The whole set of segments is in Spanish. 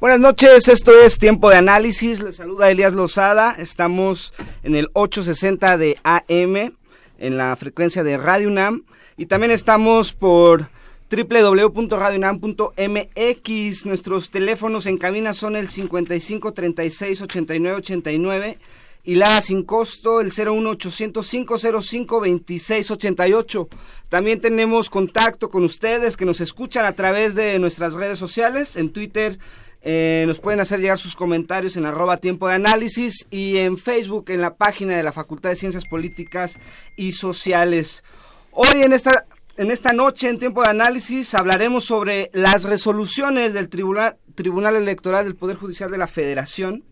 Buenas noches, esto es Tiempo de Análisis. Les saluda Elías Lozada. Estamos en el 860 de AM, en la frecuencia de Radio UNAM. Y también estamos por www.radiounam.mx. Nuestros teléfonos en cabina son el 55 36 89 89 y la sin costo el 01800 505 26 88. También tenemos contacto con ustedes que nos escuchan a través de nuestras redes sociales en Twitter eh, nos pueden hacer llegar sus comentarios en arroba tiempo de análisis y en Facebook en la página de la Facultad de Ciencias Políticas y Sociales. Hoy en esta, en esta noche en tiempo de análisis hablaremos sobre las resoluciones del Tribunal, Tribunal Electoral del Poder Judicial de la Federación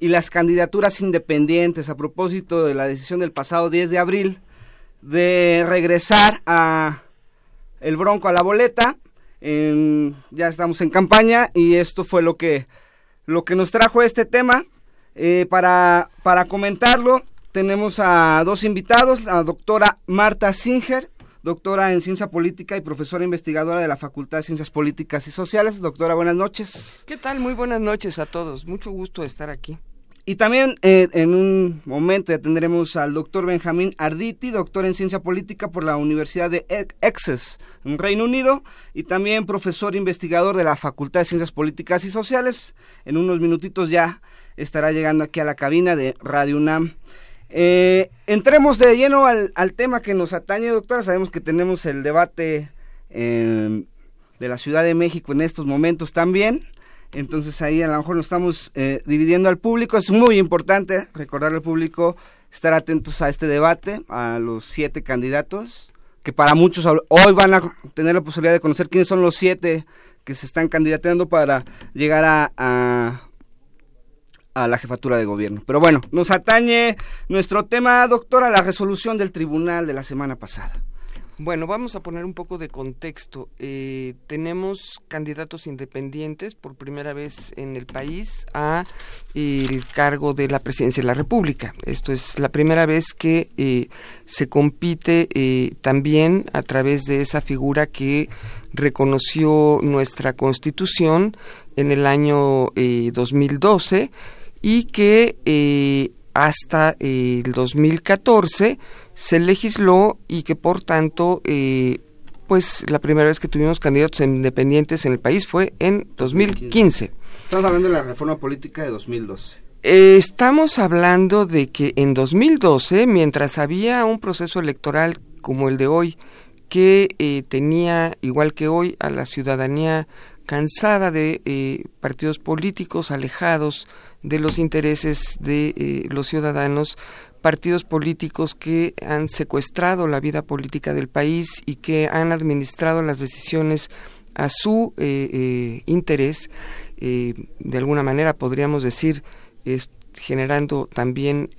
y las candidaturas independientes a propósito de la decisión del pasado 10 de abril de regresar a el Bronco a la boleta ya estamos en campaña y esto fue lo que, lo que nos trajo este tema. Eh, para, para comentarlo tenemos a dos invitados, la doctora Marta Singer, doctora en ciencia política y profesora investigadora de la Facultad de Ciencias Políticas y Sociales. Doctora, buenas noches. ¿Qué tal? Muy buenas noches a todos. Mucho gusto estar aquí. Y también eh, en un momento ya tendremos al doctor Benjamín Arditi, doctor en ciencia política por la Universidad de Exes, en Reino Unido, y también profesor investigador de la Facultad de Ciencias Políticas y Sociales. En unos minutitos ya estará llegando aquí a la cabina de Radio UNAM. Eh, entremos de lleno al, tema que nos atañe, doctora. Sabemos que tenemos el debate eh, de la Ciudad de México en estos momentos también. Entonces ahí a lo mejor nos estamos eh, dividiendo al público. Es muy importante recordar al público estar atentos a este debate, a los siete candidatos, que para muchos hoy van a tener la posibilidad de conocer quiénes son los siete que se están candidateando para llegar a, a, a la jefatura de gobierno. Pero bueno, nos atañe nuestro tema, doctora, la resolución del tribunal de la semana pasada. Bueno, vamos a poner un poco de contexto. Eh, tenemos candidatos independientes por primera vez en el país a el cargo de la presidencia de la República. Esto es la primera vez que eh, se compite eh, también a través de esa figura que reconoció nuestra Constitución en el año 2012 y que hasta el 2014 se legisló y que por tanto eh, pues la primera vez que tuvimos candidatos independientes en el país fue en 2015. Estamos hablando de la reforma política de 2012. Eh, estamos hablando de que en 2012, mientras había un proceso electoral como el de hoy, que eh, tenía, igual que hoy, a la ciudadanía cansada de partidos políticos alejados de los intereses de los ciudadanos, partidos políticos que han secuestrado la vida política del país y que han administrado las decisiones a su eh, eh, interés, eh, de alguna manera podríamos decir, generando también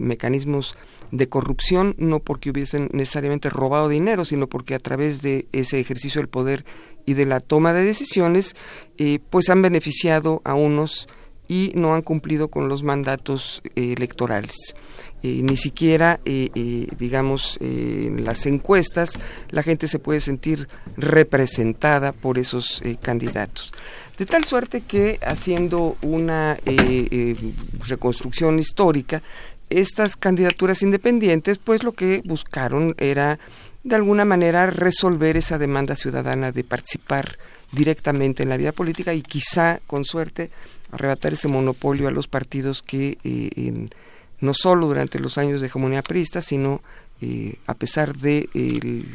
mecanismos de corrupción, no porque hubiesen necesariamente robado dinero, sino porque a través de ese ejercicio del poder y de la toma de decisiones, pues han beneficiado a unos y no han cumplido con los mandatos eh, electorales. Eh, ni siquiera, eh, digamos, en las encuestas la gente se puede sentir representada por esos candidatos. De tal suerte que, haciendo una reconstrucción histórica, estas candidaturas independientes, pues lo que buscaron era, de alguna manera, resolver esa demanda ciudadana de participar directamente en la vida política y quizá, con suerte, arrebatar ese monopolio a los partidos que eh, no solo durante los años de hegemonía priista, sino a pesar de el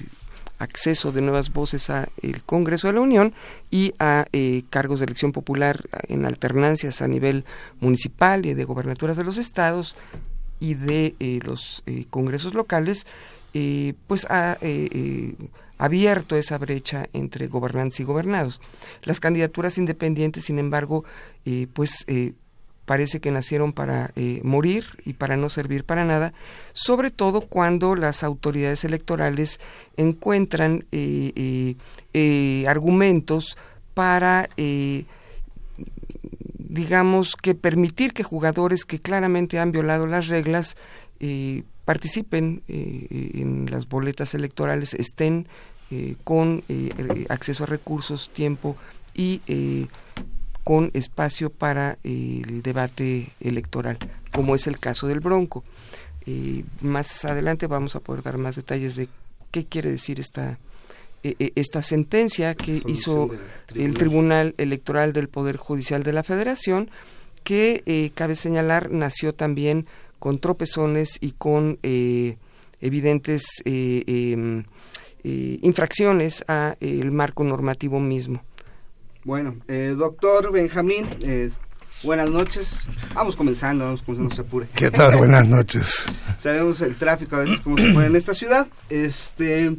acceso de nuevas voces a el Congreso de la Unión y a eh, cargos de elección popular en alternancias a nivel municipal y de gobernaturas de los estados y de eh, los eh, congresos locales, pues ha abierto esa brecha entre gobernantes y gobernados. Las candidaturas independientes, sin embargo, pues parece que nacieron para eh, morir y para no servir para nada, sobre todo cuando las autoridades electorales encuentran eh, eh, argumentos para digamos que permitir que jugadores que claramente han violado las reglas participen en las boletas electorales, estén con acceso a recursos, tiempo y con espacio para el debate electoral, como es el caso del Bronco. Eh, más adelante vamos a poder dar más detalles de qué quiere decir esta, e, e, esta sentencia que hizo el Tribunal Electoral del Poder Judicial de la Federación, que, eh, cabe señalar, nació también con tropezones y con eh, evidentes em, infracciones a el marco normativo mismo. Bueno, eh, doctor Benjamín, eh, buenas noches. Vamos comenzando, vamos comenzando, no se apure. ¿Qué tal? Buenas noches. Sabemos el tráfico a veces como se puede en esta ciudad. Este,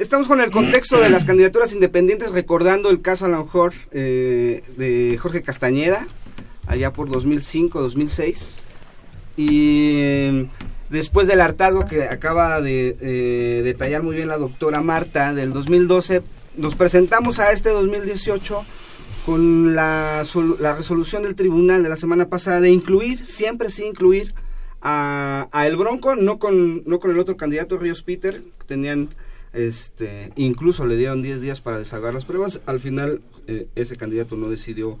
estamos con el contexto de las candidaturas independientes, recordando el caso a lo mejor eh, de Jorge Castañeda, allá por 2005, 2006. Y después del hartazgo que acaba de detallar muy bien la doctora Marta del 2012, nos presentamos a este 2018 con la, la, resolución del tribunal de la semana pasada de incluir, siempre sí incluir a, El Bronco, no con, no con el otro candidato, Ríos Peter, que tenían, este, incluso le dieron 10 días para deshagar las pruebas, al final eh, ese candidato no decidió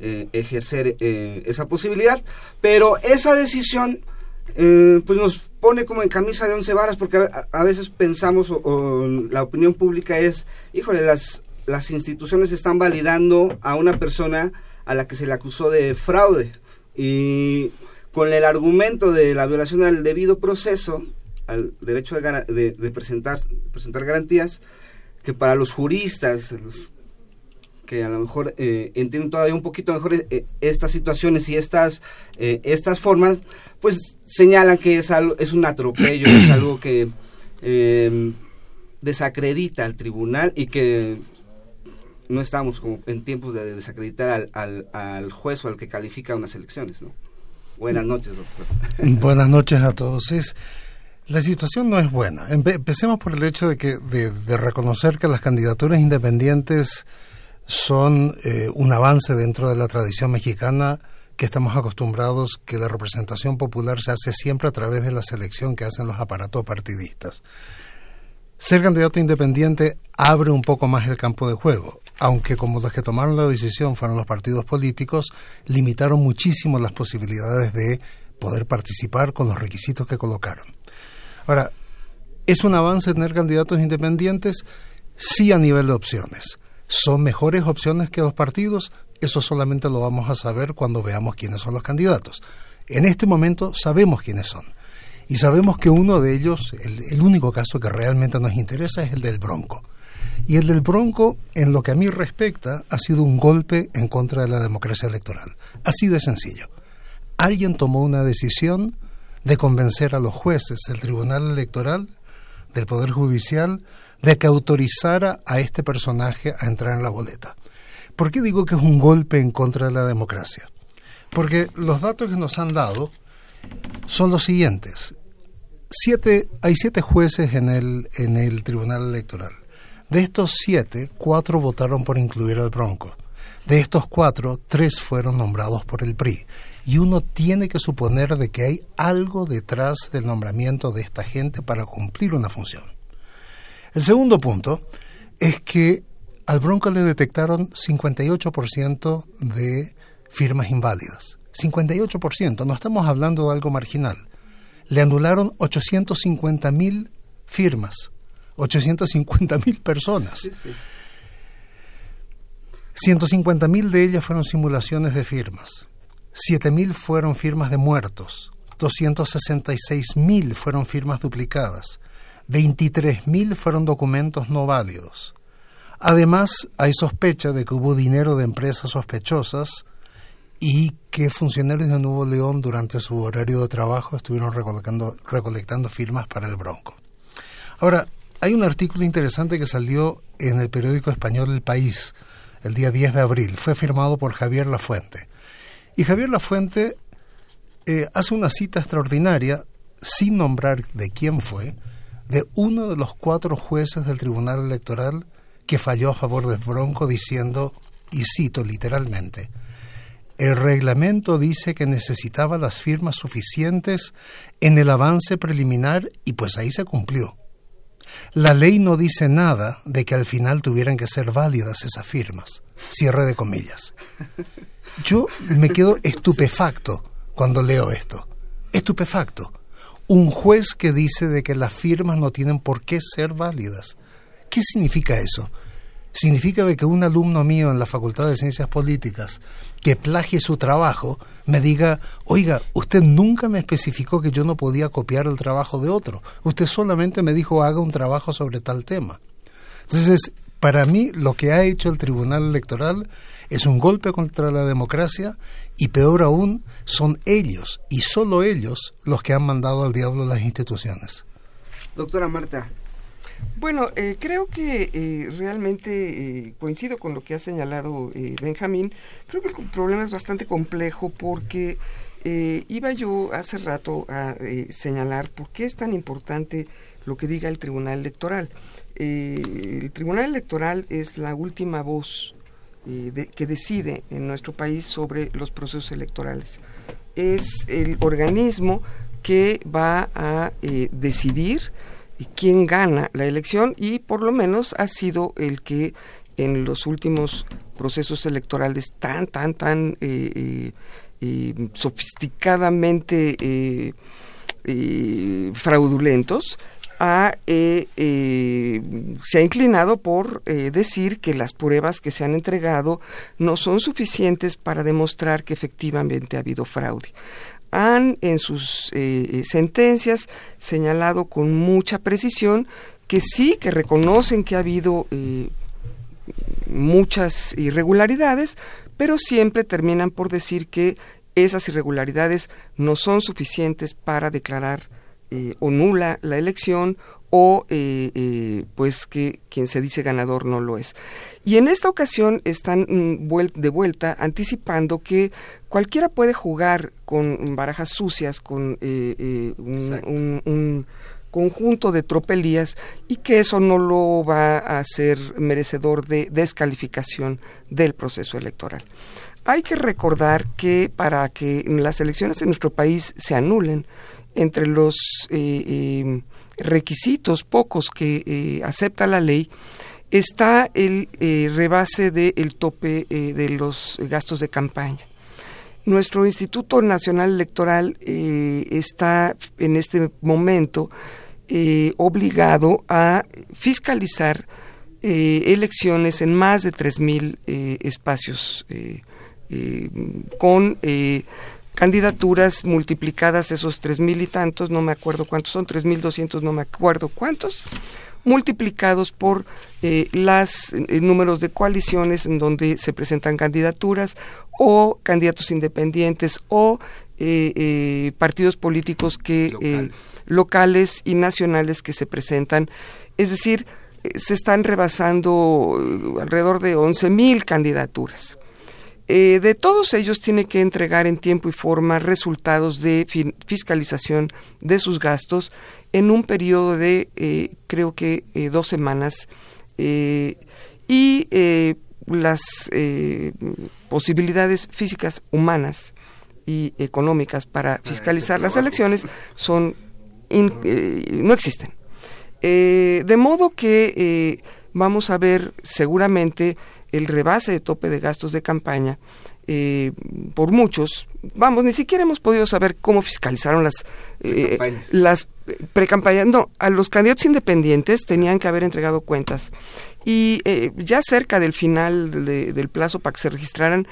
eh, ejercer eh, esa posibilidad, pero esa decisión pues nos pone como en camisa de once varas porque a, veces pensamos o, la opinión pública es, híjole, las, las instituciones están validando a una persona a la que se le acusó de fraude. Y con el argumento de la violación al debido proceso, al derecho de, de, presentar, presentar garantías, que para los juristas, que a lo mejor eh, entienden todavía un poquito mejor eh, estas situaciones y estas, eh, estas formas, pues señalan que es, algo, es un atropello, es algo que desacredita al tribunal y que no estamos como en tiempos de desacreditar al, al, juez o al que califica unas elecciones. ¿no? Buenas noches, doctor. Buenas noches a todos. Es, la situación no es buena. Empecemos por el hecho de, que, de, de reconocer que las candidaturas independientes son eh, un avance dentro de la tradición mexicana que estamos acostumbrados que la representación popular se hace siempre a través de la selección que hacen los aparatos partidistas. Ser candidato independiente abre un poco más el campo de juego, aunque como los que tomaron la decisión fueron los partidos políticos, limitaron muchísimo las posibilidades de poder participar con los requisitos que colocaron. Ahora, ¿es un avance tener candidatos independientes? Sí a nivel de opciones son mejores opciones que los partidos, eso solamente lo vamos a saber cuando veamos quiénes son los candidatos. En este momento sabemos quiénes son. Y sabemos que uno de ellos, el, único caso que realmente nos interesa es el del Bronco. Y el del Bronco, en lo que a mí respecta, ha sido un golpe en contra de la democracia electoral. Así de sencillo. Alguien tomó una decisión de convencer a los jueces del Tribunal Electoral, del Poder Judicial, de que autorizara a este personaje a entrar en la boleta. ¿Por qué digo que es un golpe en contra de la democracia? Porque los datos que nos han dado son los siguientes. Siete, hay siete jueces en el, en el Tribunal Electoral. De estos siete, cuatro votaron por incluir al Bronco. De estos cuatro, tres fueron nombrados por el PRI. Y uno tiene que suponer de que hay algo detrás del nombramiento de esta gente para cumplir una función. El segundo punto es que al Bronco le detectaron 58% de firmas inválidas. 58%, no estamos hablando de algo marginal. Le anularon 850 mil firmas, 850 mil personas. Sí, 150 mil de ellas fueron simulaciones de firmas, 7 mil fueron firmas de muertos, 266.000 fueron firmas duplicadas, 23.000 fueron documentos no válidos. Además, hay sospecha de que hubo dinero de empresas sospechosas y que funcionarios de Nuevo León durante su horario de trabajo estuvieron recolectando, recolectando firmas para el Bronco. Ahora, hay un artículo interesante que salió en el periódico español El País el día 10 de abril. Fue firmado por Javier Lafuente. Y Javier Lafuente eh, hace una cita extraordinaria, sin nombrar de quién fue, de uno de los cuatro jueces del Tribunal Electoral que falló a favor del Bronco diciendo, y cito literalmente, el reglamento dice que necesitaba las firmas suficientes en el avance preliminar y pues ahí se cumplió. La ley no dice nada de que al final tuvieran que ser válidas esas firmas. Cierre de comillas. Yo me quedo estupefacto cuando leo esto. Estupefacto. Un juez que dice de que las firmas no tienen por qué ser válidas. ¿Qué significa eso? significa de que un alumno mío en la Facultad de Ciencias Políticas que plagie su trabajo me diga, oiga, usted nunca me especificó que yo no podía copiar el trabajo de otro, usted solamente me dijo haga un trabajo sobre tal tema. Entonces, para mí lo que ha hecho el Tribunal Electoral es un golpe contra la democracia y peor aún, son ellos y solo ellos los que han mandado al diablo las instituciones. Doctora Marta, bueno, eh, creo que eh, realmente eh, coincido con lo que ha señalado Benjamín. Creo que el problema es bastante complejo porque iba yo hace rato a señalar por qué es tan importante lo que diga el Tribunal Electoral. el Tribunal Electoral es la última voz que decide en nuestro país sobre los procesos electorales. Es el organismo que va a decidir quién gana la elección y por lo menos ha sido el que en los últimos procesos electorales tan, tan, tan eh, eh, eh, sofisticadamente fraudulentos, ha, se ha inclinado por decir que las pruebas que se han entregado no son suficientes para demostrar que efectivamente ha habido fraude han en sus eh, eh, sentencias señalado con mucha precisión que sí, que reconocen que ha habido eh, muchas irregularidades, pero siempre terminan por decir que esas irregularidades no son suficientes para declarar o nula la elección o eh, eh, pues que quien se dice ganador no lo es. Y en esta ocasión están mm, de vuelta anticipando que cualquiera puede jugar con barajas sucias, con eh, un, conjunto de tropelías y que eso no lo va a hacer merecedor de descalificación del proceso electoral. Hay que recordar que para que las elecciones en nuestro país se anulen, entre los requisitos pocos que eh, acepta la ley está el eh, rebase del tope eh, de los gastos de campaña. Nuestro Instituto Nacional Electoral está en este momento obligado a fiscalizar elecciones en más de 3.000 espacios con candidaturas multiplicadas esos tres mil y tantos, no me acuerdo cuántos son, tres mil doscientos, no me acuerdo cuántos, multiplicados por eh, los eh, números de coaliciones en donde se presentan candidaturas o candidatos independientes o eh, partidos políticos que locales. y nacionales que se presentan. Es decir, se están rebasando alrededor de once mil candidaturas. Eh, de todos ellos tiene que entregar en tiempo y forma resultados de fiscalización de sus gastos en un periodo de eh, creo que eh, dos semanas y las posibilidades físicas humanas y económicas para fiscalizar las elecciones son no existen. De modo que vamos a ver seguramente el rebase de tope de gastos de campaña eh, por muchos. Vamos, ni siquiera hemos podido saber cómo fiscalizaron las eh, las precampañas. No, a los candidatos independientes tenían que haber entregado cuentas y eh, ya cerca del final del plazo para que se registraran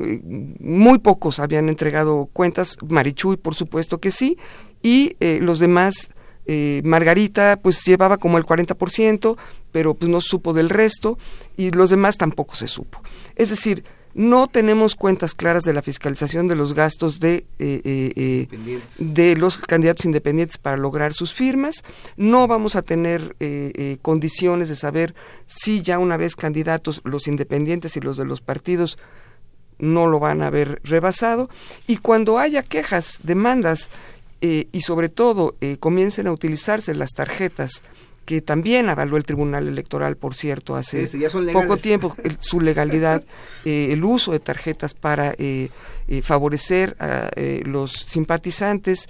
eh, muy pocos habían entregado cuentas, Marichuy por supuesto que sí, y eh, los demás, eh, Margarita pues llevaba como el 40%, pero pues no supo del resto, y los demás tampoco se supo. Es decir, no tenemos cuentas claras de la fiscalización de los gastos de, de los candidatos independientes para lograr sus firmas. No vamos a tener condiciones de saber si ya una vez candidatos los independientes y los de los partidos no lo van a haber rebasado y cuando haya quejas, demandas eh, y sobre todo eh, comiencen a utilizarse las tarjetas que también avaló el Tribunal Electoral, por cierto, hace poco tiempo, su legalidad, eh, el uso de tarjetas para favorecer a los simpatizantes.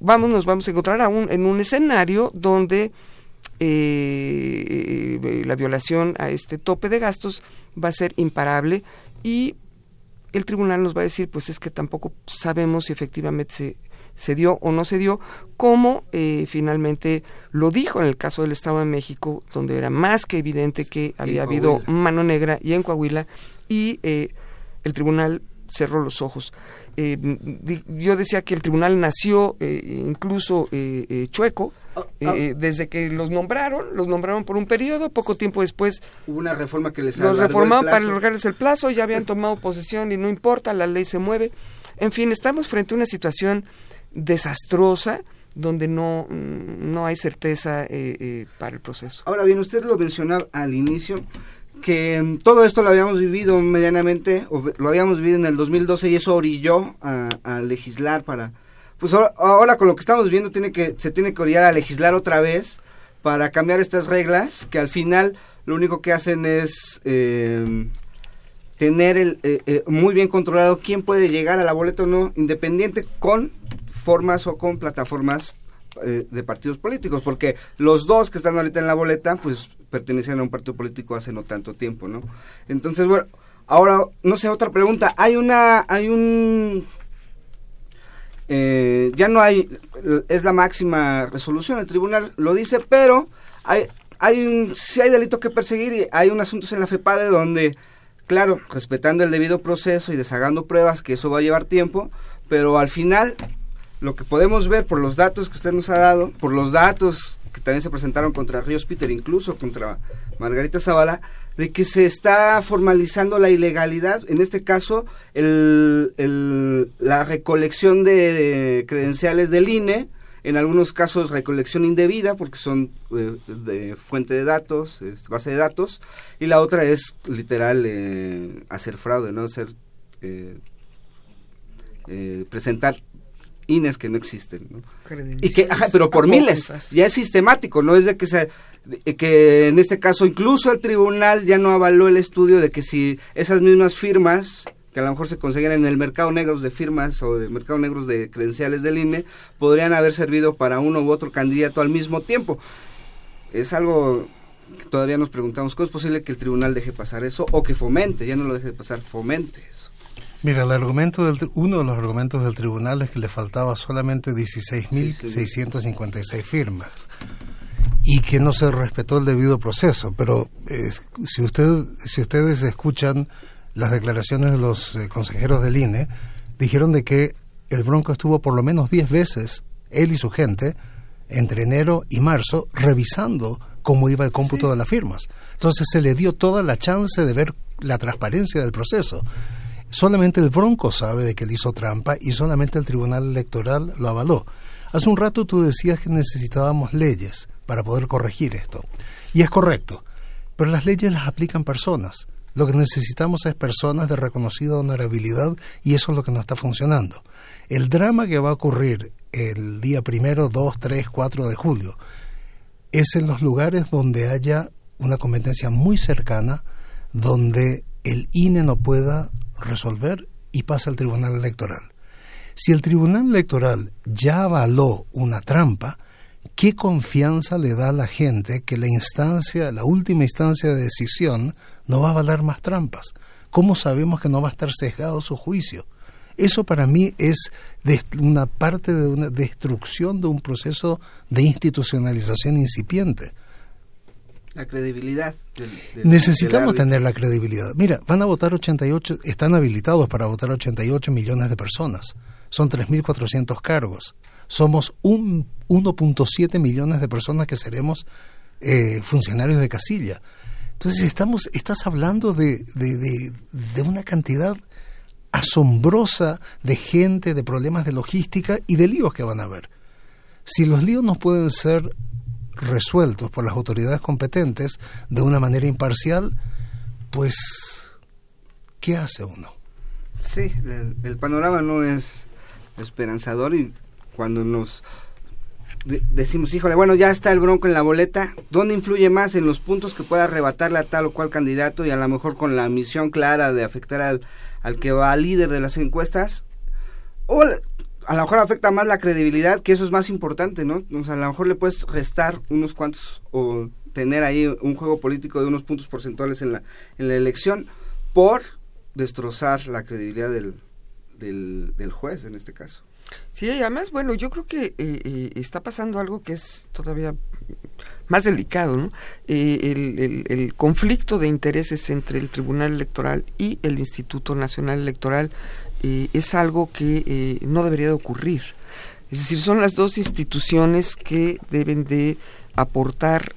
vamos, nos vamos a encontrar aún en un escenario donde la violación a este tope de gastos va a ser imparable y el tribunal nos va a decir pues es que tampoco sabemos si efectivamente se, se dio o no se dio, como eh, finalmente lo dijo en el caso del Estado de México, donde era más que evidente que había habido mano negra y en Coahuila, y eh, el tribunal cerró los ojos. Eh, yo decía que el tribunal nació incluso chueco, Ah, ah. Eh, desde que los nombraron, los nombraron por un periodo, poco tiempo después hubo una reforma que les los reformaron para alargarles el plazo, ya habían tomado posesión y no importa, la ley se mueve. En fin, estamos frente a una situación desastrosa donde no, no hay certeza eh, eh, para el proceso. Ahora bien, usted lo mencionaba al inicio, que mm, todo esto lo habíamos vivido medianamente, o lo habíamos vivido en el 2012 y eso orilló a legislar para pues ahora, con lo que estamos viendo tiene que, se tiene que orillar a legislar otra vez para cambiar estas reglas que al final lo único que hacen es eh, tener el, eh, eh, muy bien controlado quién puede llegar a la boleta o no independiente con formas o con plataformas de partidos políticos, porque los dos que están ahorita en la boleta, pues pertenecían a un partido político hace no tanto tiempo, ¿no? Entonces, bueno, ahora, no sé, otra pregunta. Hay una, hay un eh, ya no hay, es la máxima resolución, el tribunal lo dice, pero hay, hay un, si hay delito que perseguir y hay un asunto en la FEPADE donde, claro, respetando el debido proceso y deshagando pruebas, que eso va a llevar tiempo, pero al final lo que podemos ver por los datos que usted nos ha dado, por los datos que también se presentaron contra Ríos Peter, incluso contra Margarita Zavala, de que se está formalizando la ilegalidad, en este caso el, la recolección de credenciales del INE, en algunos casos recolección indebida porque son eh, de fuente de datos, base de datos, y la otra es literal eh, hacer fraude, no hacer eh, presentar INES que no existen, ¿no? Y que, pero por miles, ya es sistemático, no es de que se, que en este caso incluso el tribunal ya no avaló el estudio de que si esas mismas firmas que a lo mejor se consiguen en el mercado negro de firmas o de mercado negros de credenciales del INE podrían haber servido para uno u otro candidato al mismo tiempo. Es algo que todavía nos preguntamos, ¿cómo es posible que el tribunal deje pasar eso o que fomente, ya no lo deje pasar, fomente eso? Mira, el argumento del, uno de los argumentos del tribunal es que le faltaba solamente 16.656 firmas y que no se respetó el debido proceso. Pero eh, si, usted, si ustedes escuchan las declaraciones de los eh, consejeros del INE, dijeron de que el Bronco estuvo por lo menos 10 veces, él y su gente, entre enero y marzo, revisando cómo iba el cómputo de las firmas. Entonces se le dio toda la chance de ver la transparencia del proceso. Solamente el Bronco sabe de que él hizo trampa y solamente el Tribunal Electoral lo avaló. Hace un rato tú decías que necesitábamos leyes para poder corregir esto. Y es correcto, pero las leyes las aplican personas. Lo que necesitamos es personas de reconocida honorabilidad y eso es lo que no está funcionando. El drama que va a ocurrir el día primero, 2, 3, 4 de julio es en los lugares donde haya una competencia muy cercana, donde el INE no pueda resolver y pasa al Tribunal Electoral. Si el Tribunal Electoral ya avaló una trampa, ¿qué confianza le da a la gente que la instancia, la última instancia de decisión, no va a avalar más trampas? ¿Cómo sabemos que no va a estar sesgado su juicio? Eso para mí es una parte de una destrucción de un proceso de institucionalización incipiente. La credibilidad. Necesitamos tener la credibilidad. Mira, van a votar 88, están habilitados para votar 88 millones de personas. Son 3.400 cargos. Somos un 1.7 millones de personas que seremos eh, funcionarios de casilla. Entonces estamos, estás hablando de, de, una cantidad asombrosa de gente, de problemas de logística y de líos que van a haber. Si los líos no pueden ser resueltos por las autoridades competentes de una manera imparcial, pues, ¿qué hace uno? Sí, el panorama no es esperanzador y cuando nos decimos, híjole, bueno, ya está el Bronco en la boleta, ¿dónde influye más en los puntos que pueda arrebatarle a tal o cual candidato y a lo mejor con la misión clara de afectar al, al que va líder de las encuestas? O a lo mejor afecta más la credibilidad, que eso es más importante, ¿no? O sea, a lo mejor le puedes restar unos cuantos o tener ahí un juego político de unos puntos porcentuales en la, en la elección por destrozar la credibilidad del, del, juez en este caso. Sí, además, bueno, yo creo que eh, eh, está pasando algo que es todavía más delicado, ¿no? Eh, el, conflicto de intereses entre el Tribunal Electoral y el Instituto Nacional Electoral es algo que no debería de ocurrir. Es decir, son las dos instituciones que deben de aportar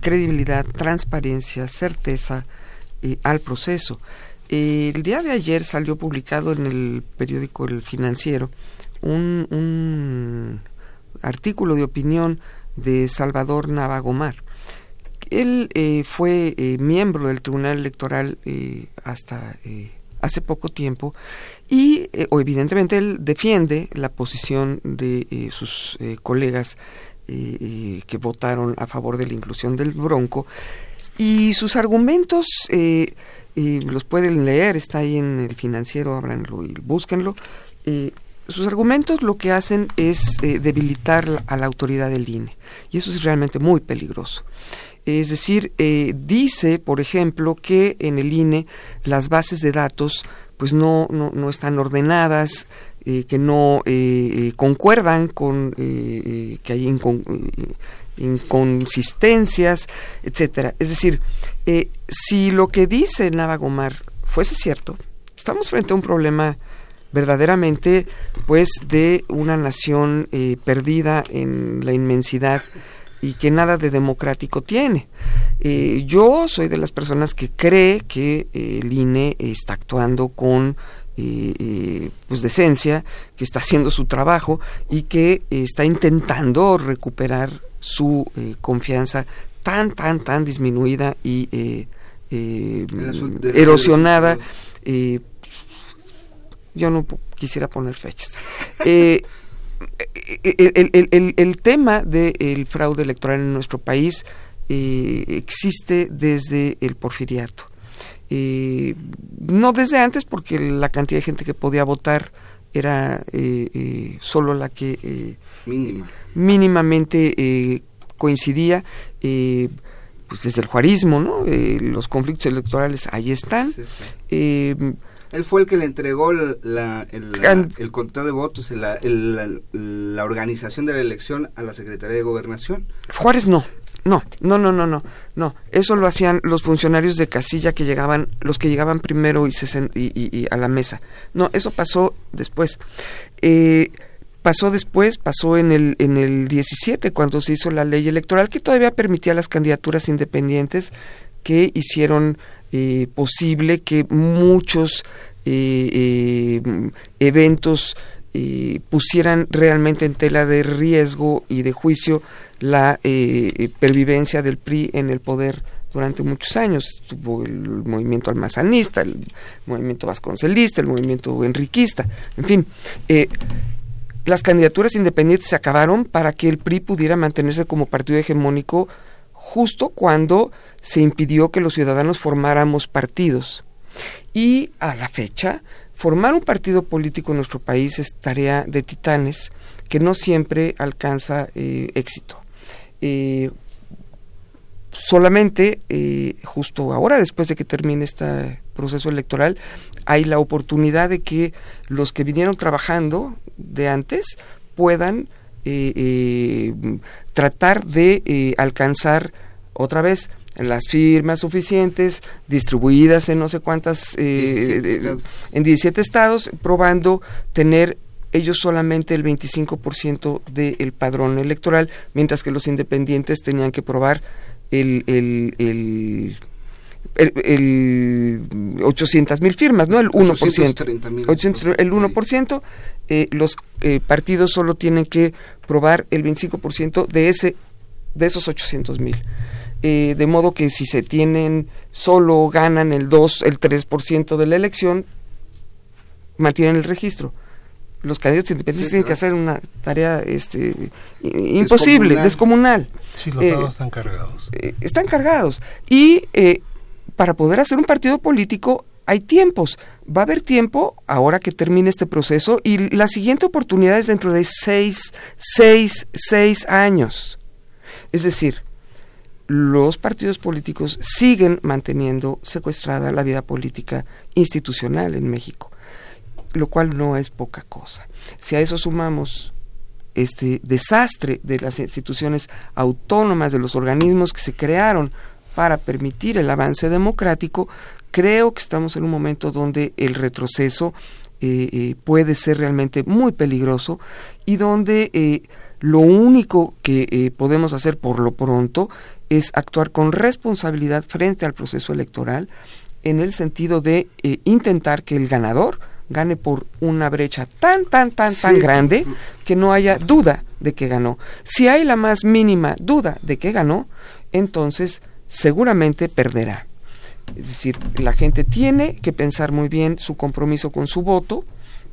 credibilidad, transparencia, certeza al proceso. el día de ayer salió publicado en el periódico El Financiero un, artículo de opinión de Salvador Navagomar. Él eh, fue eh, miembro del Tribunal Electoral eh, hasta hace poco tiempo y evidentemente él defiende la posición de sus colegas que votaron a favor de la inclusión del Bronco y sus argumentos los pueden leer, está ahí en el financiero, ábranlo y búsquenlo sus argumentos lo que hacen es eh, debilitar a la autoridad del INE y eso es realmente muy peligroso. Es decir, eh, dice, por ejemplo, que en el INE las bases de datos pues no, no, están ordenadas, eh, que no concuerdan con que hay inconsistencias, etcétera. Es decir, si lo que dice Navagomar fuese cierto, estamos frente a un problema verdaderamente pues de una nación eh, perdida en la inmensidad y que nada de democrático tiene. Eh, yo soy de las personas que cree que eh, el INE está actuando con pues decencia, que está haciendo su trabajo y que está intentando recuperar su confianza tan, tan, tan disminuida y erosionada yo no quisiera poner fechas. Eh, el, tema del fraude electoral en nuestro país eh, existe desde el porfiriato. Eh, no desde antes, porque la cantidad de gente que podía votar era solo la que mínimamente coincidía. pues desde el juarismo, ¿no? los conflictos electorales ahí están. Él fue el que le entregó la, el, conteo de votos, la, la, organización de la elección a la Secretaría de Gobernación. Juárez no. No, no, no, no, no, no. Eso lo hacían los funcionarios de casilla que llegaban, los que llegaban primero y, se y, a la mesa. No, eso pasó después. Eh, pasó después, pasó en el, en el 17, cuando se hizo la ley electoral, que todavía permitía las candidaturas independientes que hicieron eh, posible que muchos eh, eh, eventos pusieran realmente en tela de riesgo y de juicio la pervivencia del PRI en el poder durante muchos años. Tuvo el movimiento almazanista, el movimiento vasconcelista, el movimiento enriquista, en fin. las candidaturas independientes se acabaron para que el PRI pudiera mantenerse como partido hegemónico justo cuando se impidió que los ciudadanos formáramos partidos. Y a la fecha, formar un partido político en nuestro país es tarea de titanes que no siempre alcanza eh, éxito. Eh, solamente eh, justo ahora, después de que termine este proceso electoral, hay la oportunidad de que los que vinieron trabajando de antes puedan tratar de alcanzar otra vez las firmas suficientes, distribuidas en no sé cuántas, eh, en 17 estados, probando tener ellos solamente el 25% del padrón electoral, mientras que los independientes tenían que probar el, el, el el, 800 mil firmas, ¿no? El 1%. el 1%, eh, los eh, partidos solo tienen que probar el 25% de, ese, de esos 800 mil. Eh, de modo que si se tienen, solo ganan el 2, el 3% de la elección, mantienen el registro los candidatos independientes tienen que hacer una tarea este, imposible, descomunal. Sí, los dados están cargados. están cargados. Y para poder hacer un partido político hay tiempos. Va a haber tiempo ahora que termine este proceso y la siguiente oportunidad es dentro de seis, seis, seis años. Es decir, los partidos políticos siguen manteniendo secuestrada la vida política institucional en México, lo cual no es poca cosa. Si a eso sumamos este desastre de las instituciones autónomas, de los organismos que se crearon para permitir el avance democrático, creo que estamos en un momento donde el retroceso eh, eh, puede ser realmente muy peligroso y donde eh, lo único que podemos hacer por lo pronto es actuar con responsabilidad frente al proceso electoral en el sentido de intentar que el ganador gane por una brecha tan, tan, tan, tan grande que no haya duda de que ganó. Si hay la más mínima duda de que ganó, entonces seguramente perderá. Es decir, la gente tiene que pensar muy bien su compromiso con su voto.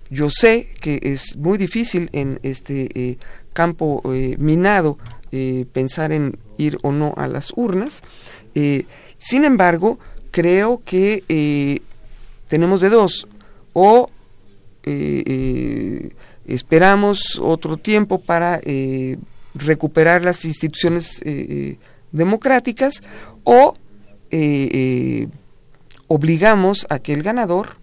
Yo sé que es muy difícil en este eh, campo eh, minado eh, pensar en ir o no a las urnas. sin embargo, creo que tenemos de dos. O esperamos otro tiempo para recuperar las instituciones democráticas o eh, eh, obligamos a que el ganador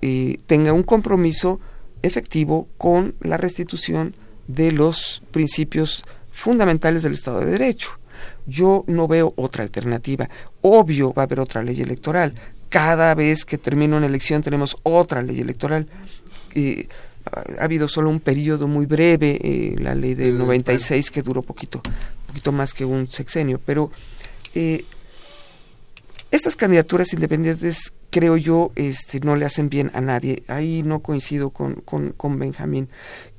eh, tenga un compromiso efectivo con la restitución de los principios fundamentales del Estado de Derecho. Yo no veo otra alternativa. Obvio va a haber otra ley electoral. Cada vez que termina una elección tenemos otra ley electoral. ha habido solo un periodo muy breve, la ley del 96 que duró poquito poquito más que un sexenio, pero eh, estas candidaturas independientes creo yo este, no le hacen bien a nadie. Ahí no coincido con, con, Benjamín.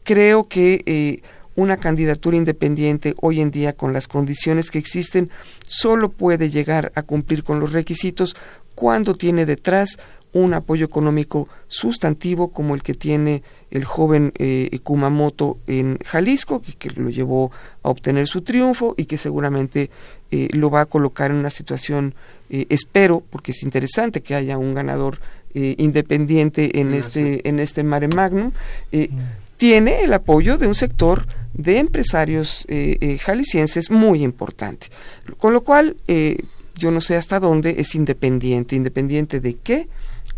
Creo que eh, una candidatura independiente hoy en día con las condiciones que existen solo puede llegar a cumplir con los requisitos cuando tiene detrás un apoyo económico sustantivo como el que tiene el joven eh, Kumamoto en Jalisco, que, lo llevó a obtener su triunfo y que seguramente eh, lo va a colocar en una situación, eh, espero, porque es interesante que haya un ganador independiente en este, en este mare magnum, mm. tiene el apoyo de un sector de empresarios jaliscienses muy importante. Con lo cual, yo no sé hasta dónde es independiente. ¿Independiente de qué?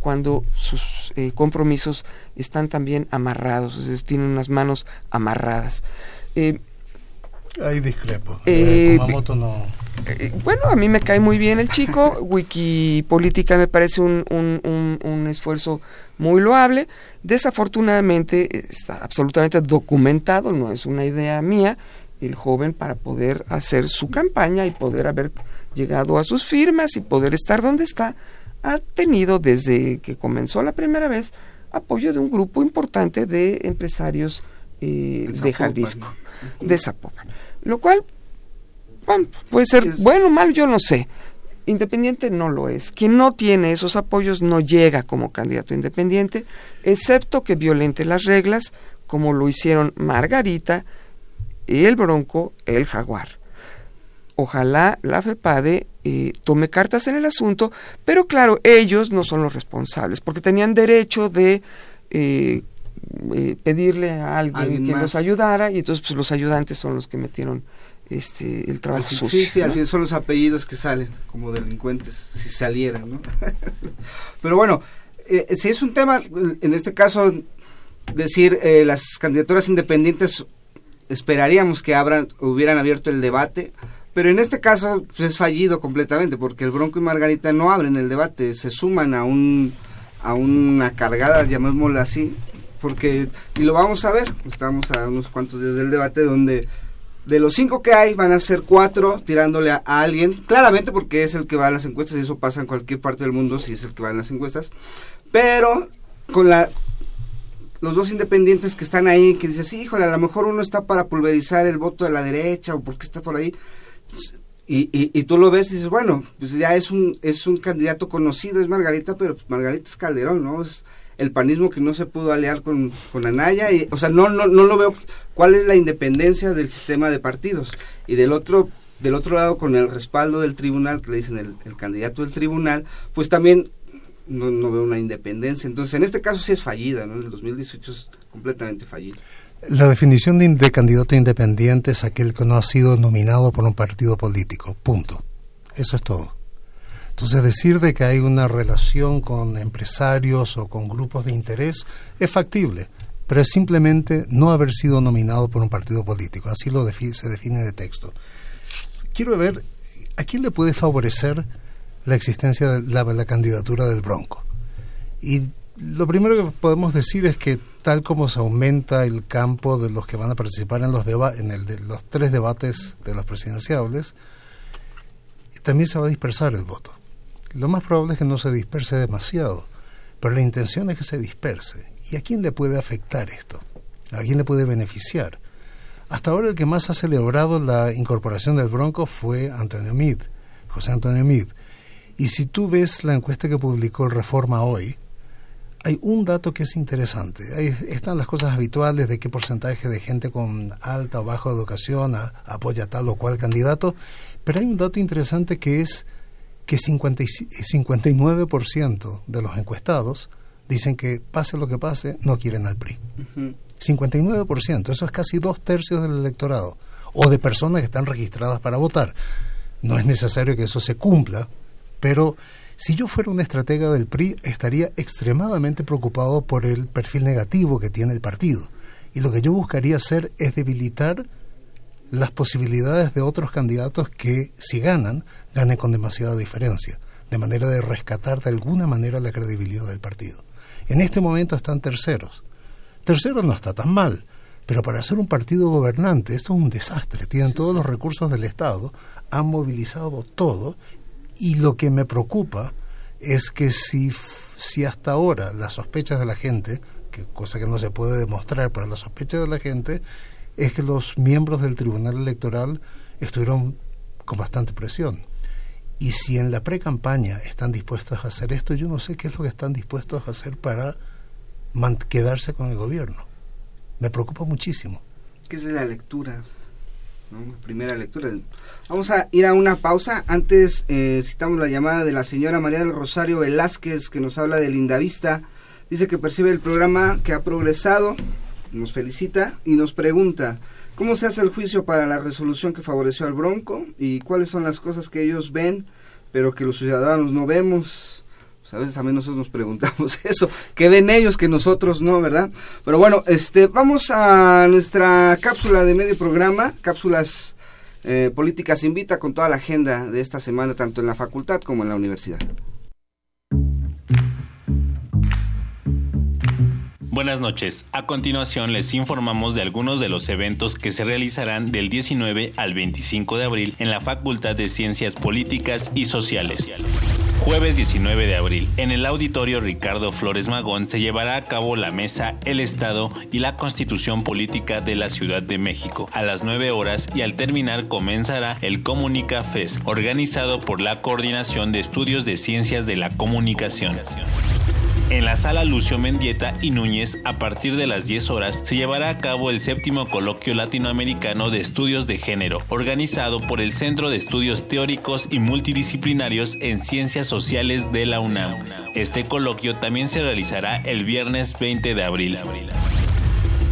cuando sus eh, compromisos están también amarrados, es decir, tienen unas manos amarradas. Eh, Ahí discrepo. Eh, no. Eh, bueno, a mí me cae muy bien el chico. Wikipolítica me parece un, un, un, esfuerzo muy loable. Desafortunadamente está absolutamente documentado, no es una idea mía, el joven para poder hacer su campaña y poder haber llegado a sus firmas y poder estar donde está, ha tenido desde que comenzó la primera vez apoyo de un grupo importante de empresarios eh, de Jalisco, de Zapopan. Lo cual puede ser bueno o malo, yo no sé. Independiente no lo es. Quien no tiene esos apoyos no llega como candidato independiente, excepto que violente las reglas, como lo hicieron Margarita, el Bronco, el Jaguar. Ojalá la FEPADE eh, tome cartas en el asunto, pero claro, ellos no son los responsables, porque tenían derecho de eh, eh, pedirle a alguien, que los ayudara, y entonces pues, los ayudantes son los que metieron este el trabajo sucio. Sí, sí, al fin son los apellidos que salen como delincuentes, si salieran, ¿no? pero bueno, si es un tema, en este caso, decir las candidaturas independientes esperaríamos que abran, hubieran abierto el debate Pero en este caso pues, es fallido completamente porque el Bronco y Margarita no abren el debate, se suman a un a una cargada, llamémosla así, porque y lo vamos a ver, estamos a unos cuantos días del debate donde de los cinco que hay van a ser cuatro tirándole a, alguien, claramente porque es el que va a las encuestas y eso pasa en cualquier parte del mundo si es el que va en las encuestas, pero con la los dos independientes que están ahí, que dices, sí, híjole, a lo mejor uno está para pulverizar el voto de la derecha o porque está por ahí, y, y, tú lo ves y dices, bueno, pues ya es un, es un candidato conocido, es Margarita, pero pues Margarita es Calderón, ¿no? Es el panismo que no se pudo aliar con, con Anaya, y, o sea, no, no, no lo veo, ¿cuál es la independencia del sistema de partidos? Y del otro, del otro lado, con el respaldo del tribunal, que le dicen el, candidato del tribunal, pues también no, no, veo una independencia. Entonces, en este caso sí es fallida, ¿no? El 2018 es completamente fallido. La definición de, candidato independiente es aquel que no ha sido nominado por un partido político. Punto. Eso es todo. Entonces decir de que hay una relación con empresarios o con grupos de interés es factible, pero es simplemente no haber sido nominado por un partido político. Así lo se define de texto. Quiero ver a quién le puede favorecer la existencia de la, candidatura del Bronco. Y lo primero que podemos decir es que tal como se aumenta el campo de los que van a participar en los, en el de los tres debates de los presidenciables, también se va a dispersar el voto. Lo más probable es que no se disperse demasiado, pero la intención es que se disperse. ¿Y a quién le puede afectar esto? ¿A quién le puede beneficiar? Hasta ahora el que más ha celebrado la incorporación del Bronco fue Antonio Mid, José Antonio Mid. Y si tú ves la encuesta que publicó el Reforma hoy, hay un dato que es interesante. Ahí están las cosas habituales de qué porcentaje de gente con alta o baja educación apoya tal o cual candidato, pero hay un dato interesante que es que 59% de los encuestados dicen que pase lo que pase, no quieren al PRI. 59%, eso es casi dos tercios del electorado, o de personas que están registradas para votar. No es necesario que eso se cumpla, pero si yo fuera una estratega del PRI, estaría extremadamente preocupado por el perfil negativo que tiene el partido. Y lo que yo buscaría hacer es debilitar las posibilidades de otros candidatos que, si ganan, ganen con demasiada diferencia, de manera de rescatar de alguna manera la credibilidad del partido. En este momento están terceros. Tercero no está tan mal, pero para ser un partido gobernante esto es un desastre. Tienen todos los recursos del Estado, han movilizado todo y lo que me preocupa es que si, si hasta ahora las sospechas de la gente, que cosa que no se puede demostrar, pero las sospechas de la gente es que los miembros del Tribunal Electoral estuvieron con bastante presión. Y si en la pre-campaña están dispuestos a hacer esto, yo no sé qué es lo que están dispuestos a hacer para quedarse con el gobierno. Me preocupa muchísimo. ¿Qué es la lectura? Primera lectura. Vamos a ir a una pausa. Antes eh, citamos la llamada de la señora María del Rosario Velázquez, que nos habla de Lindavista. Dice que percibe el programa que ha progresado, nos felicita y nos pregunta, ¿cómo se hace el juicio para la resolución que favoreció al Bronco? ¿Y cuáles son las cosas que ellos ven, pero que los ciudadanos no vemos? Pues a veces también nosotros nos preguntamos eso, ¿qué ven ellos que nosotros no, verdad? Pero bueno, este, vamos a nuestra cápsula de medio programa, cápsulas eh, políticas invita con toda la agenda de esta semana, tanto en la facultad como en la universidad. Buenas noches. A continuación les informamos de algunos de los eventos que se realizarán del 19 al 25 de abril en la Facultad de Ciencias Políticas y Sociales. Jueves 19 de abril, en el auditorio Ricardo Flores Magón se llevará a cabo la mesa El Estado y la Constitución Política de la Ciudad de México a las 9 horas y al terminar comenzará el Comunica Fest, organizado por la Coordinación de Estudios de Ciencias de la Comunicación. En la sala Lucio Mendieta y Núñez, a partir de las 10 horas, se llevará a cabo el séptimo coloquio latinoamericano de estudios de género, organizado por el Centro de Estudios Teóricos y Multidisciplinarios en Ciencias Sociales de la UNAM. Este coloquio también se realizará el viernes 20 de abril.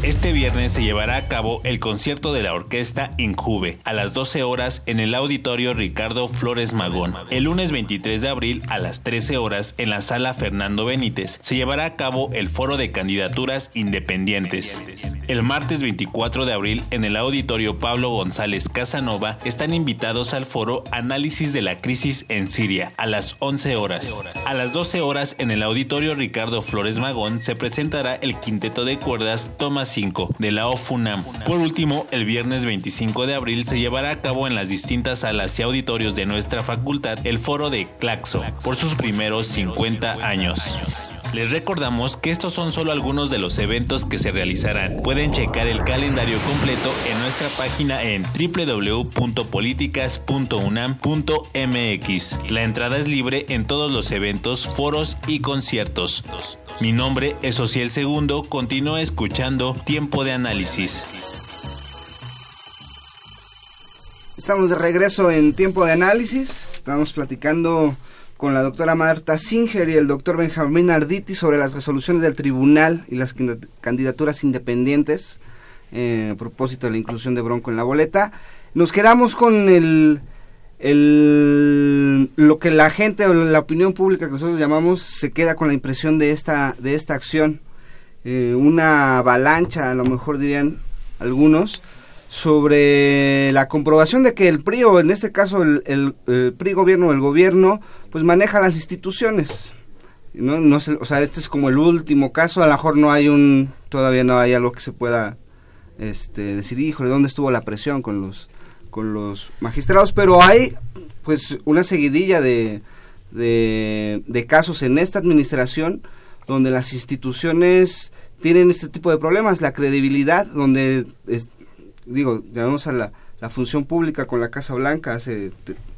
Este viernes se llevará a cabo el concierto de la orquesta Injuve a las 12 horas en el auditorio Ricardo Flores Magón. El lunes 23 de abril a las 13 horas en la sala Fernando Benítez se llevará a cabo el foro de candidaturas independientes. El martes 24 de abril en el auditorio Pablo González Casanova están invitados al foro Análisis de la crisis en Siria a las 11 horas. A las 12 horas en el auditorio Ricardo Flores Magón se presentará el quinteto de cuerdas De la OFUNAM. Por último, el viernes 25 de abril se llevará a cabo en las distintas salas y auditorios de nuestra facultad el foro de Claxo por sus primeros 50 años. Les recordamos que estos son solo algunos de los eventos que se realizarán. Pueden checar el calendario completo en nuestra página en www.políticas.unam.mx. La entrada es libre en todos los eventos, foros y conciertos. Mi nombre es Ociel Segundo, continúa escuchando Tiempo de Análisis. Estamos de regreso en Tiempo de Análisis, estamos platicando con la doctora Marta Singer y el doctor Benjamín Arditi sobre las resoluciones del tribunal y las candidaturas independientes eh, a propósito de la inclusión de Bronco en la boleta. Nos quedamos con el el, lo que la gente o la opinión pública que nosotros llamamos se queda con la impresión de esta, de esta acción, eh, una avalancha, a lo mejor dirían algunos, sobre la comprobación de que el PRI, o en este caso el, el, PRI gobierno, el gobierno, pues maneja las instituciones. No, no o sea, este es como el último caso, a lo mejor no hay un, todavía no hay algo que se pueda este, decir, híjole, ¿dónde estuvo la presión con los con los magistrados, pero hay pues una seguidilla de, de, casos en esta administración donde las instituciones tienen este tipo de problemas, la credibilidad, donde, digo, llamamos a la, la, función pública con la Casa Blanca hace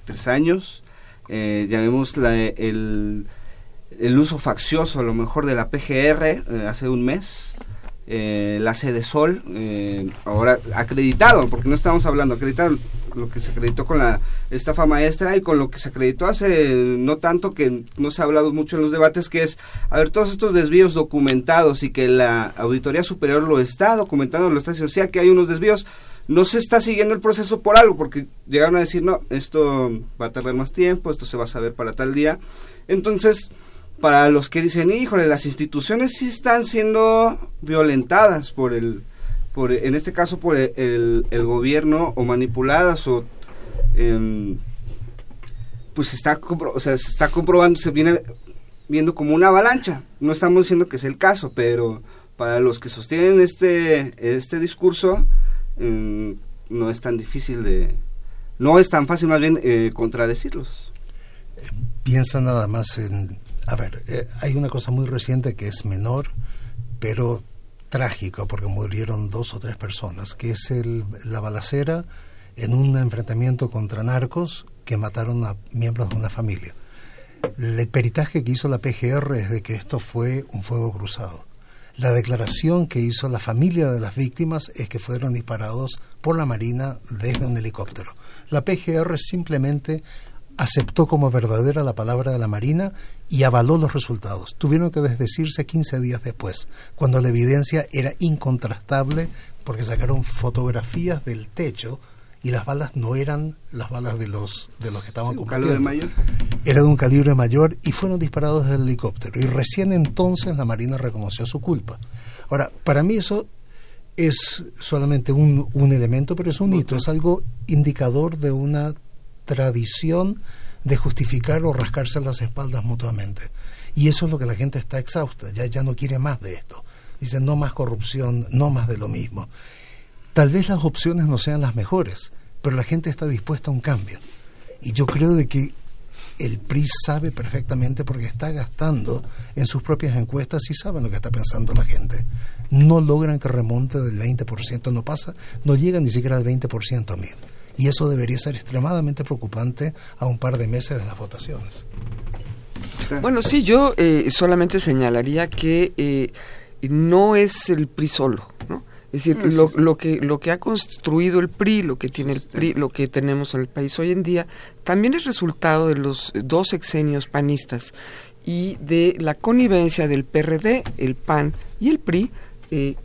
tres años, eh, llamemos la, el, el, uso faccioso a lo mejor de la PGR eh, hace un mes, eh, la sede Sol, eh, ahora acreditado, porque no estamos hablando, acreditado lo que se acreditó con la estafa maestra y con lo que se acreditó hace no tanto que no se ha hablado mucho en los debates, que es, a ver, todos estos desvíos documentados y que la Auditoría Superior lo está documentando, lo está diciendo, o sea que hay unos desvíos, no se está siguiendo el proceso por algo, porque llegaron a decir, no, esto va a tardar más tiempo, esto se va a saber para tal día. Entonces, para los que dicen, híjole, las instituciones sí están siendo violentadas por el, por, en este caso por el, el, gobierno o manipuladas o em, pues está, o sea, se está comprobando, se viene viendo como una avalancha. No estamos diciendo que es el caso, pero para los que sostienen este, este discurso em, no es tan difícil de, no es tan fácil más bien eh, contradecirlos. Piensa nada más en a ver, eh, hay una cosa muy reciente que es menor, pero trágica, porque murieron dos o tres personas, que es la balacera en un enfrentamiento contra narcos que mataron a miembros de una familia. El peritaje que hizo la PGR es de que esto fue un fuego cruzado. La declaración que hizo la familia de las víctimas es que fueron disparados por la Marina desde un helicóptero. La PGR simplemente aceptó como verdadera la palabra de la Marina y avaló los resultados. Tuvieron que desdecirse 15 días después, cuando la evidencia era incontrastable porque sacaron fotografías del techo y las balas no eran las balas de los de los que estaban sí, calibre mayor? Era de un calibre mayor y fueron disparados del helicóptero y recién entonces la Marina reconoció su culpa. Ahora, para mí eso es solamente un, un elemento, pero es un hito, es algo indicador de una tradición de justificar o rascarse las espaldas mutuamente. Y eso es lo que la gente está exhausta, ya, ya no quiere más de esto. Dicen no más corrupción, no más de lo mismo. Tal vez las opciones no sean las mejores, pero la gente está dispuesta a un cambio. Y yo creo de que el PRI sabe perfectamente porque está gastando en sus propias encuestas y saben lo que está pensando la gente. No logran que remonte del 20%, no pasa, no llega ni siquiera al 20% mil y eso debería ser extremadamente preocupante a un par de meses de las votaciones. Bueno, sí, yo eh, solamente señalaría que eh, no es el PRI solo, ¿no? Es decir, lo, lo, que lo que ha construido el PRI, lo que tiene el PRI, lo que tenemos en el país hoy en día, también es resultado de los dos exenios panistas y de la connivencia del PRD, el PAN y el PRI, eh,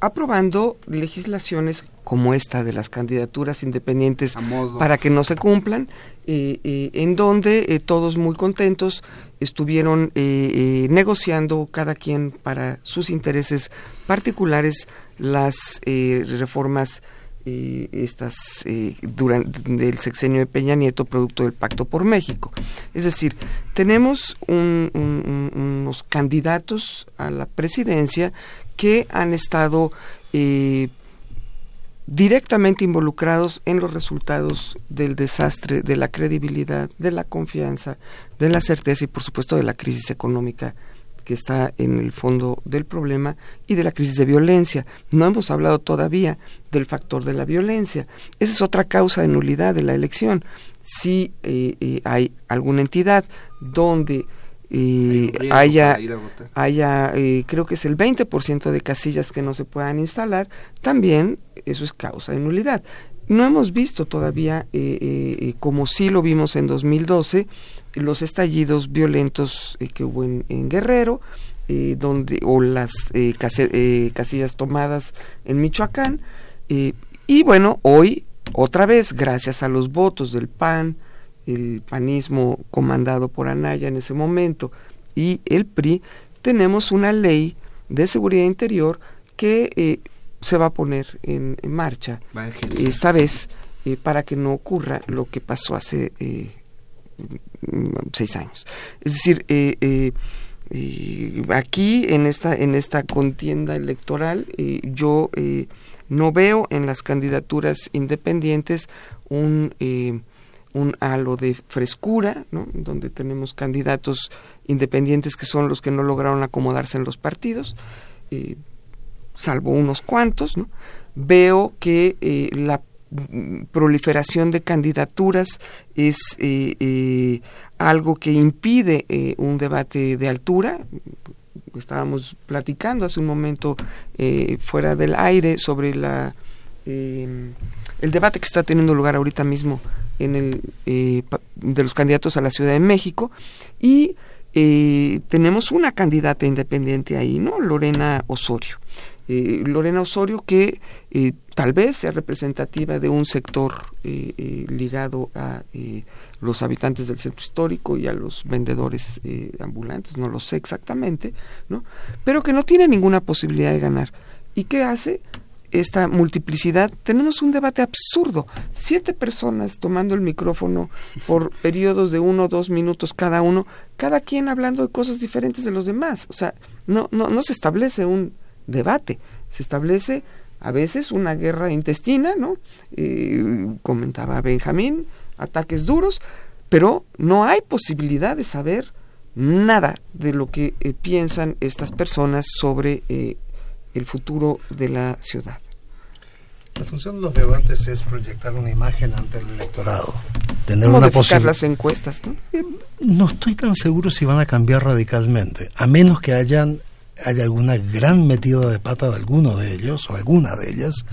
aprobando legislaciones como esta de las candidaturas independientes para que no se cumplan, eh, eh, en donde eh, todos muy contentos estuvieron negociando cada quien para sus intereses particulares las reformas estas durante el sexenio de Peña Nieto producto del Pacto por México. Es decir, tenemos unos candidatos a la presidencia que han estado eh, directamente involucrados en los resultados del desastre, de la credibilidad, de la confianza, de la certeza y por supuesto de la crisis económica que está en el fondo del problema y de la crisis de violencia. No hemos hablado todavía del factor de la violencia. Esa es otra causa de nulidad de la elección. Si eh, eh, hay alguna entidad donde y haya, haya eh, creo que es el 20% de casillas que no se puedan instalar, también eso es causa de nulidad. No hemos visto todavía, eh, eh, como sí lo vimos en 2012, los estallidos violentos que hubo en, Guerrero, donde o las casillas tomadas en Michoacán. y bueno, hoy, otra vez, gracias a los votos del PAN, el panismo comandado por Anaya en ese momento y el PRI, tenemos una ley de seguridad interior que eh, se va a poner en, marcha esta vez eh, para que no ocurra lo que pasó hace eh, seis años. Es decir, aquí en esta en esta contienda electoral yo no veo en las candidaturas independientes un un halo de frescura, ¿no? donde tenemos candidatos independientes que son los que no lograron acomodarse en los partidos, eh, salvo unos cuantos. ¿no? Veo que eh, la proliferación de candidaturas es eh, algo que impide un debate de altura. Estábamos platicando hace un momento fuera del aire sobre la el debate que está teniendo lugar ahorita mismo en el, eh, de los candidatos a la Ciudad de México y eh, tenemos una candidata independiente ahí, ¿no? Lorena Osorio. Eh, Lorena Osorio que tal vez sea representativa de un sector ligado a los habitantes del centro histórico y a los vendedores ambulantes, no lo sé exactamente, ¿no? Pero que no tiene ninguna posibilidad de ganar. ¿Y qué hace? Esta multiplicidad, tenemos un debate absurdo. Siete personas tomando el micrófono por periodos de uno o dos minutos cada uno, cada quien hablando de cosas diferentes de los demás. O sea, no, no, no se establece un debate, se establece a veces una guerra intestina, ¿no? Eh, comentaba Benjamín, ataques duros, pero no hay posibilidad de saber nada de lo que eh, piensan estas personas sobre eh, el futuro de la ciudad. La función de los debates es proyectar una imagen ante el electorado. Tener una posibilidad. las encuestas, ¿no? Eh, no estoy tan seguro si van a cambiar radicalmente, a menos que hayan haya alguna gran metida de pata de alguno de ellos o alguna de ellas.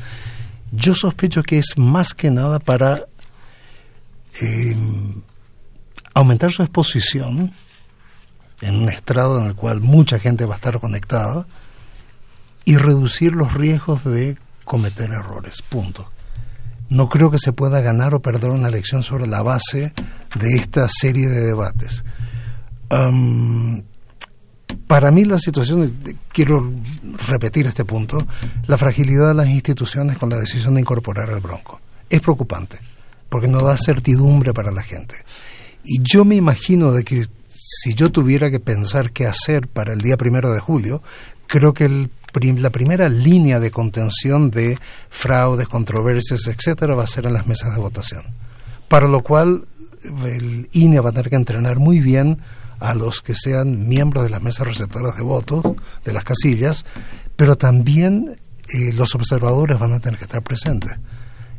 Yo sospecho que es más que nada para em, aumentar su exposición en un estrado en el cual mucha gente va a estar conectada y reducir los riesgos de cometer errores. Punto. No creo que se pueda ganar o perder una elección sobre la base de esta serie de debates. para mí la situación, quiero repetir este punto, la fragilidad de las instituciones con la decisión de incorporar al Bronco. Es preocupante, porque no da certidumbre para la gente. Y yo me imagino de que si yo tuviera que pensar qué hacer para el día primero de julio, creo que el la primera línea de contención de fraudes, controversias, etcétera, va a ser en las mesas de votación. Para lo cual el INE va a tener que entrenar muy bien a los que sean miembros de las mesas receptoras de votos, de las casillas, pero también eh, los observadores van a tener que estar presentes.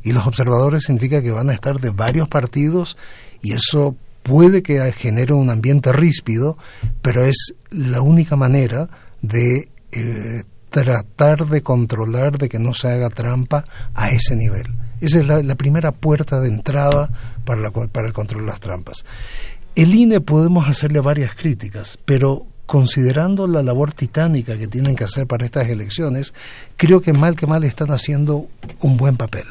Y los observadores significa que van a estar de varios partidos y eso puede que genere un ambiente ríspido, pero es la única manera de eh, tratar de controlar de que no se haga trampa a ese nivel. Esa es la, primera puerta de entrada para, la, para el control de las trampas. El INE podemos hacerle varias críticas, pero considerando la labor titánica que tienen que hacer para estas elecciones, creo que mal que mal están haciendo un buen papel.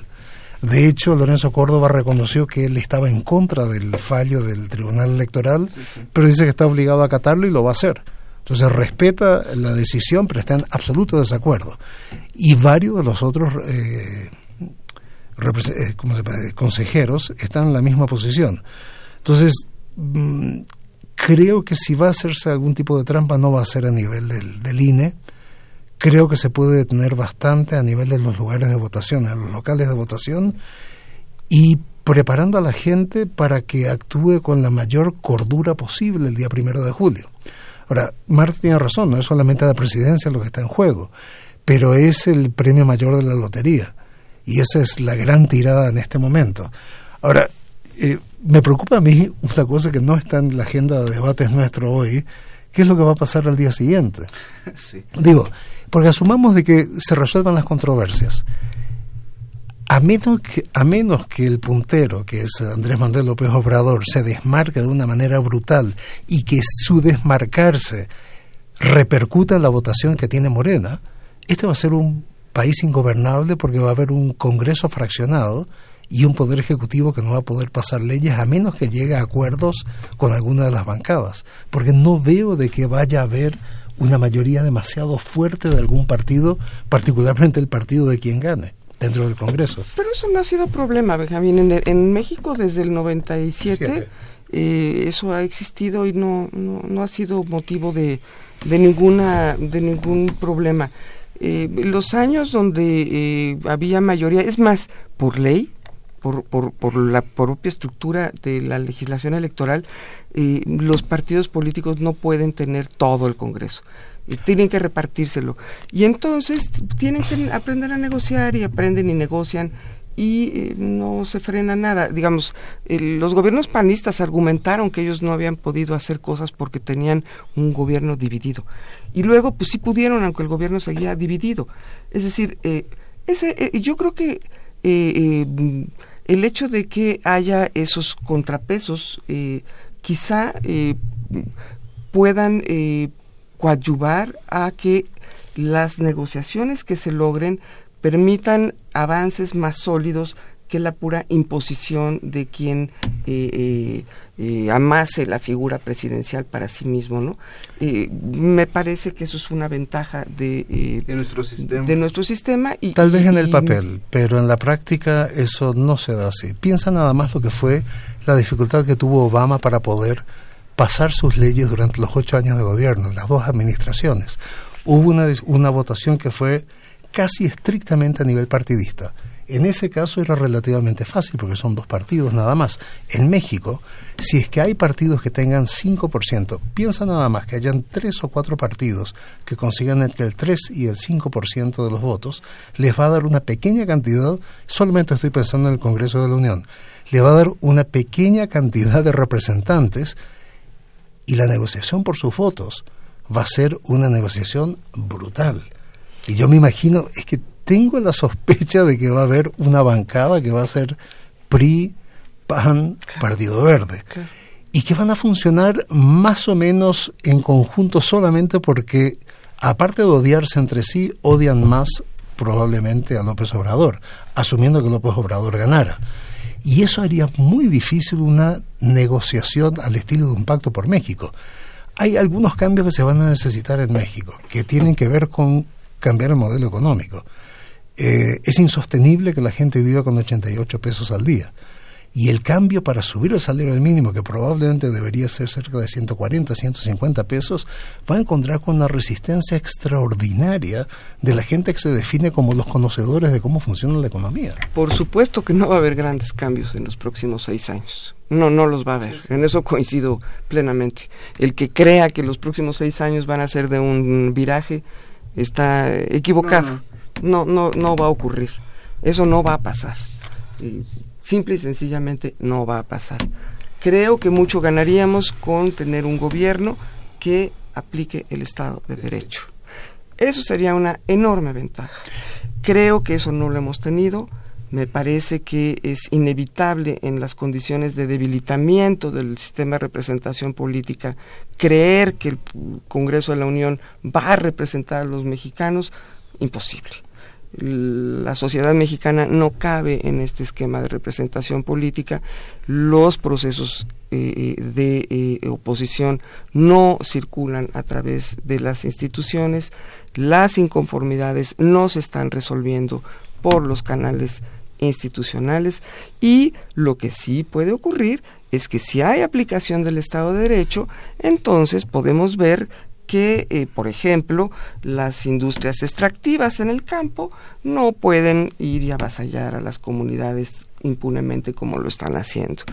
De hecho, Lorenzo Córdoba reconoció que él estaba en contra del fallo del Tribunal Electoral, pero dice que está obligado a acatarlo y lo va a hacer. Entonces respeta la decisión, pero está en absoluto desacuerdo. Y varios de los otros eh, eh, consejeros están en la misma posición. Entonces, mm, creo que si va a hacerse algún tipo de trampa no va a ser a nivel del, del INE, creo que se puede detener bastante a nivel de los lugares de votación, en los locales de votación, y preparando a la gente para que actúe con la mayor cordura posible el día primero de julio. Ahora, Marta tiene razón, no es solamente la presidencia lo que está en juego, pero es el premio mayor de la lotería, y esa es la gran tirada en este momento. Ahora, eh, me preocupa a mí una cosa que no está en la agenda de debates nuestro hoy, ¿qué es lo que va a pasar al día siguiente? Digo, porque asumamos de que se resuelvan las controversias. A menos, que, a menos que el puntero, que es Andrés Manuel López Obrador, se desmarque de una manera brutal y que su desmarcarse repercuta en la votación que tiene Morena, este va a ser un país ingobernable porque va a haber un Congreso fraccionado y un poder ejecutivo que no va a poder pasar leyes a menos que llegue a acuerdos con alguna de las bancadas, porque no veo de que vaya a haber una mayoría demasiado fuerte de algún partido, particularmente el partido de quien gane dentro del Congreso. Pero eso no ha sido problema, Benjamín. En, en México desde el 97 eh, eso ha existido y no, no, no ha sido motivo de, de, ninguna, de ningún problema. Eh, los años donde eh, había mayoría, es más, por ley, por, por, por, la propia estructura de la legislación electoral, eh, los partidos políticos no pueden tener todo el Congreso. Tienen que repartírselo. Y entonces tienen que aprender a negociar y aprenden y negocian y eh, no se frena nada. Digamos, los gobiernos panistas argumentaron que ellos no habían podido hacer cosas porque tenían un gobierno dividido. Y luego, pues sí pudieron, aunque el gobierno seguía dividido. Es decir, eh, ese, yo creo que el hecho de que haya esos contrapesos eh, quizá eh, puedan eh, coadyuvar a que las negociaciones que se logren permitan avances más sólidos que la pura imposición de quien eh, eh, eh, amase la figura presidencial para sí mismo, ¿no? me parece que eso es una ventaja de, nuestro sistema. De nuestro sistema y, Tal vez en el papel, pero en la práctica eso no se da así. Piensa nada más lo que fue la dificultad que tuvo Obama para poder pasar sus leyes durante los ocho años de gobierno, las dos administraciones. Hubo una, una votación que fue casi estrictamente a nivel partidista en ese caso era relativamente fácil porque son dos partidos nada más. En México, si es que hay partidos que tengan 5%, piensa nada más que hayan tres o cuatro partidos que consigan entre el 3 y el 5% de los votos, les va a dar una pequeña cantidad, solamente estoy pensando en el Congreso de la Unión, le va a dar una pequeña cantidad de representantes y la negociación por sus votos va a ser una negociación brutal. Y yo me imagino, es que tengo la sospecha de que va a haber una bancada que va a ser PRI, PAN, Partido Verde. Y que van a funcionar más o menos en conjunto solamente porque, aparte de odiarse entre sí, odian más probablemente a López Obrador, asumiendo que López Obrador ganara. Y eso haría muy difícil una negociación al estilo de un pacto por México. Hay algunos cambios que se van a necesitar en México, que tienen que ver con cambiar el modelo económico. Eh, es insostenible que la gente viva con 88 pesos al día. Y el cambio para subir el salario mínimo, que probablemente debería ser cerca de 140, 150 pesos, va a encontrar con una resistencia extraordinaria de la gente que se define como los conocedores de cómo funciona la economía. Por supuesto que no va a haber grandes cambios en los próximos seis años. No, no los va a haber. En eso coincido plenamente. El que crea que los próximos seis años van a ser de un viraje está equivocado no, no, no va a ocurrir. Eso no va a pasar. Simple y sencillamente no va a pasar. Creo que mucho ganaríamos con tener un gobierno que aplique el Estado de Derecho. Eso sería una enorme ventaja. Creo que eso no lo hemos tenido. me parece que es inevitable en las condiciones de debilitamiento del sistema de representación política creer que el Congreso de la Unión va a representar a los mexicanos, imposible. La sociedad mexicana no cabe en este esquema de representación política. Los procesos eh, eh, de eh, oposición no circulan a través de las instituciones. Las inconformidades no se están resolviendo por los canales institucionales y lo que sí puede ocurrir es que si hay aplicación del Estado de Derecho, entonces podemos ver que, eh, por ejemplo, las industrias extractivas en el campo no pueden ir y avasallar a las comunidades impunemente como lo están haciendo.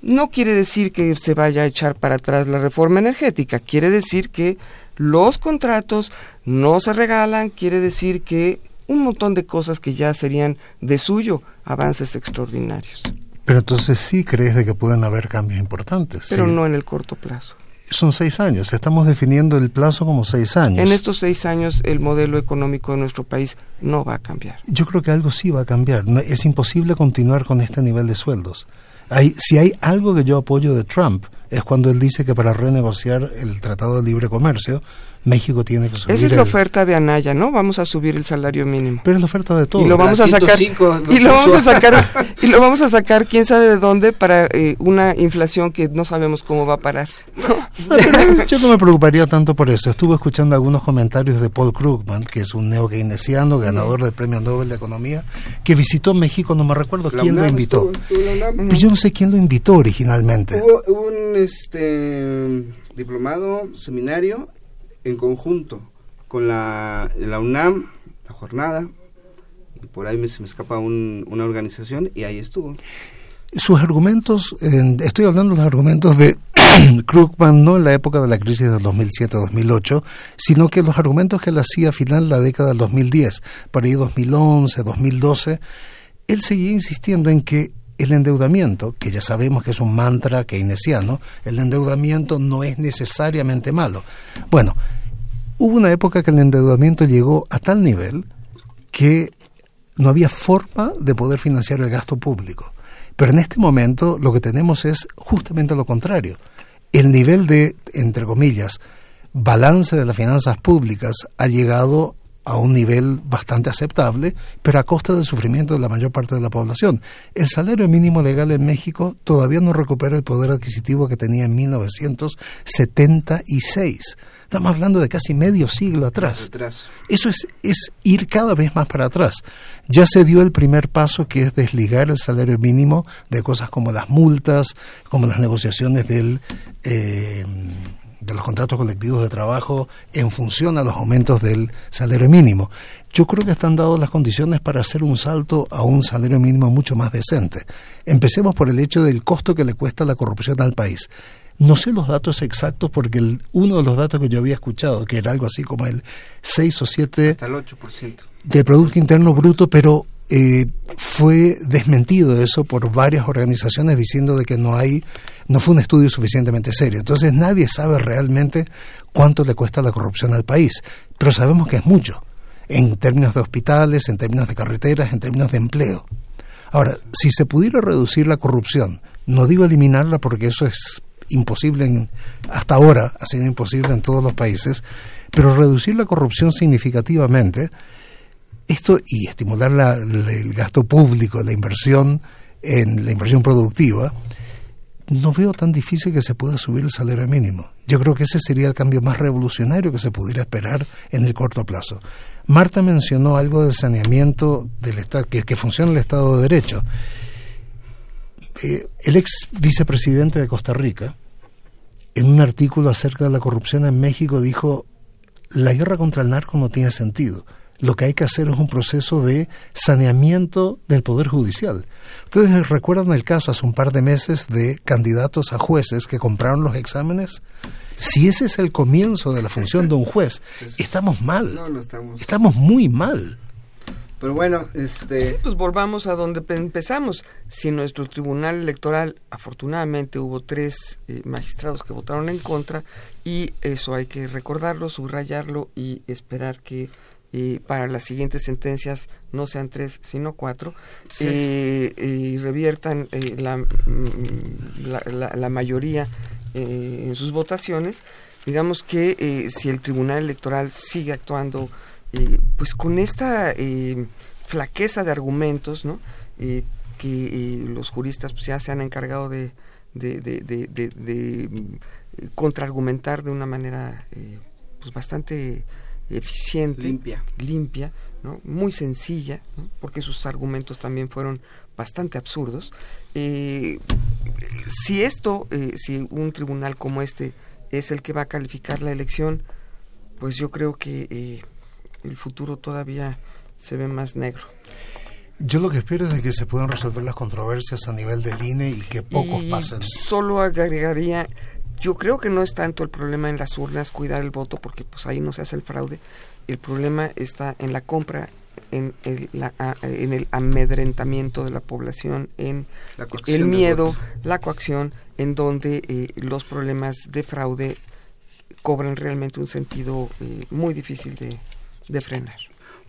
No quiere decir que se vaya a echar para atrás la reforma energética, quiere decir que los contratos no se regalan, quiere decir que un montón de cosas que ya serían de suyo avances extraordinarios. Pero entonces sí crees de que pueden haber cambios importantes. Pero no en el corto plazo. Son seis años, estamos definiendo el plazo como seis años. En estos seis años el modelo económico de nuestro país no va a cambiar. Yo creo que algo sí va a cambiar. es imposible continuar con este nivel de sueldos. Hay, si hay algo que yo apoyo de Trump es cuando él dice que para renegociar el Tratado de Libre Comercio México tiene que subir. Esa es la oferta de Anaya, ¿no? Vamos a subir el salario mínimo. Pero es la oferta de todo. Y lo vamos a sacar. y lo vamos a sacar. y lo vamos a sacar, quién sabe de dónde, para eh, una inflación que no sabemos cómo va a parar. yo no me preocuparía tanto por eso. Estuve escuchando algunos comentarios de Paul Krugman, que es un neo keynesiano, ganador del Premio Nobel de Economía, que visitó México. No me recuerdo quién lo invitó. Pero yo no sé quién lo invitó originalmente. Hubo un este diplomado, seminario en conjunto con la, la UNAM, la jornada, y por ahí me, se me escapa una organización y ahí estuvo. Sus argumentos, estoy hablando de los argumentos de Krugman no en la época de la crisis del 2007-2008, sino que los argumentos que él hacía a final de la década del 2010, por ahí 2011, 2012, él seguía insistiendo en que el endeudamiento, que ya sabemos que es un mantra keynesiano, el endeudamiento no es necesariamente malo. Bueno, hubo una época que el endeudamiento llegó a tal nivel que no había forma de poder financiar el gasto público. Pero en este momento lo que tenemos es justamente lo contrario. El nivel de, entre comillas, balance de las finanzas públicas ha llegado a un nivel bastante aceptable, pero a costa del sufrimiento de la mayor parte de la población. El salario mínimo legal en México todavía no recupera el poder adquisitivo que tenía en 1976. Estamos hablando de casi medio siglo atrás. Eso es, es ir cada vez más para atrás. Ya se dio el primer paso que es desligar el salario mínimo de cosas como las multas, como las negociaciones del... Eh, de los contratos colectivos de trabajo en función a los aumentos del salario mínimo. Yo creo que están dadas las condiciones para hacer un salto a un salario mínimo mucho más decente. Empecemos por el hecho del costo que le cuesta la corrupción al país. No sé los datos exactos porque uno de los datos que yo había escuchado, que era algo así como el 6 o 7 Hasta el 8%. del Producto Interno Bruto, pero eh, fue desmentido eso por varias organizaciones diciendo de que no hay, no fue un estudio suficientemente serio. Entonces nadie sabe realmente cuánto le cuesta la corrupción al país, pero sabemos que es mucho, en términos de hospitales, en términos de carreteras, en términos de empleo. Ahora, si se pudiera reducir la corrupción, no digo eliminarla porque eso es imposible, en, hasta ahora ha sido imposible en todos los países, pero reducir la corrupción significativamente, esto y estimular el gasto público, la inversión en la inversión productiva, no veo tan difícil que se pueda subir el salario mínimo. Yo creo que ese sería el cambio más revolucionario que se pudiera esperar en el corto plazo. Marta mencionó algo del saneamiento del Estado, que, que funciona el Estado de Derecho. Eh, el ex vicepresidente de Costa Rica, en un artículo acerca de la corrupción en México, dijo, la guerra contra el narco no tiene sentido lo que hay que hacer es un proceso de saneamiento del Poder Judicial. Ustedes recuerdan el caso hace un par de meses de candidatos a jueces que compraron los exámenes. Si ese es el comienzo de la función de un juez, estamos mal. Estamos muy mal. Pero bueno, este... Sí, pues volvamos a donde empezamos. Si nuestro tribunal electoral, afortunadamente, hubo tres eh, magistrados que votaron en contra, y eso hay que recordarlo, subrayarlo y esperar que eh, para las siguientes sentencias no sean tres, sino cuatro, eh, y reviertan eh, mm, la, la, mayoría en sus votaciones, digamos que si el Tribunal Electoral sigue actuando pues con esta flaqueza de argumentos, ¿no? que los juristas pues, ya se han encargado de, de, de, de mm, contraargumentar de una manera pues bastante eficiente, limpia, limpia ¿no? muy sencilla, porque sus argumentos también fueron bastante absurdos. Eh, si esto, eh, si un tribunal como este es el que va a calificar la elección, pues yo creo que eh, el futuro todavía se ve más negro. Yo lo que espero es que se puedan resolver las controversias a nivel del INE y que pocos pasen. Solo agregaría yo creo que no es tanto el problema en las urnas cuidar el voto porque pues ahí no se hace el fraude. El problema está en la compra, en el, en el amedrentamiento de la población, en el miedo, la coacción, en donde eh, los problemas de fraude cobran realmente un sentido eh, muy difícil de, de frenar.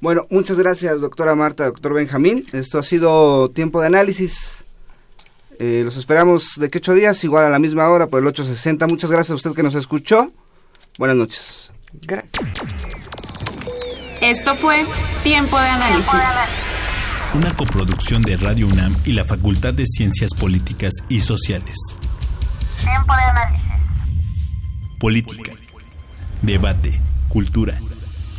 Bueno, muchas gracias, doctora Marta, doctor Benjamín. Esto ha sido tiempo de análisis. Eh, los esperamos de que ocho días, igual a la misma hora, por el 860. Muchas gracias a usted que nos escuchó. Buenas noches. Gracias. Esto fue Tiempo de Análisis. Una coproducción de Radio UNAM y la Facultad de Ciencias Políticas y Sociales. Tiempo de Análisis. Política. Debate. Cultura.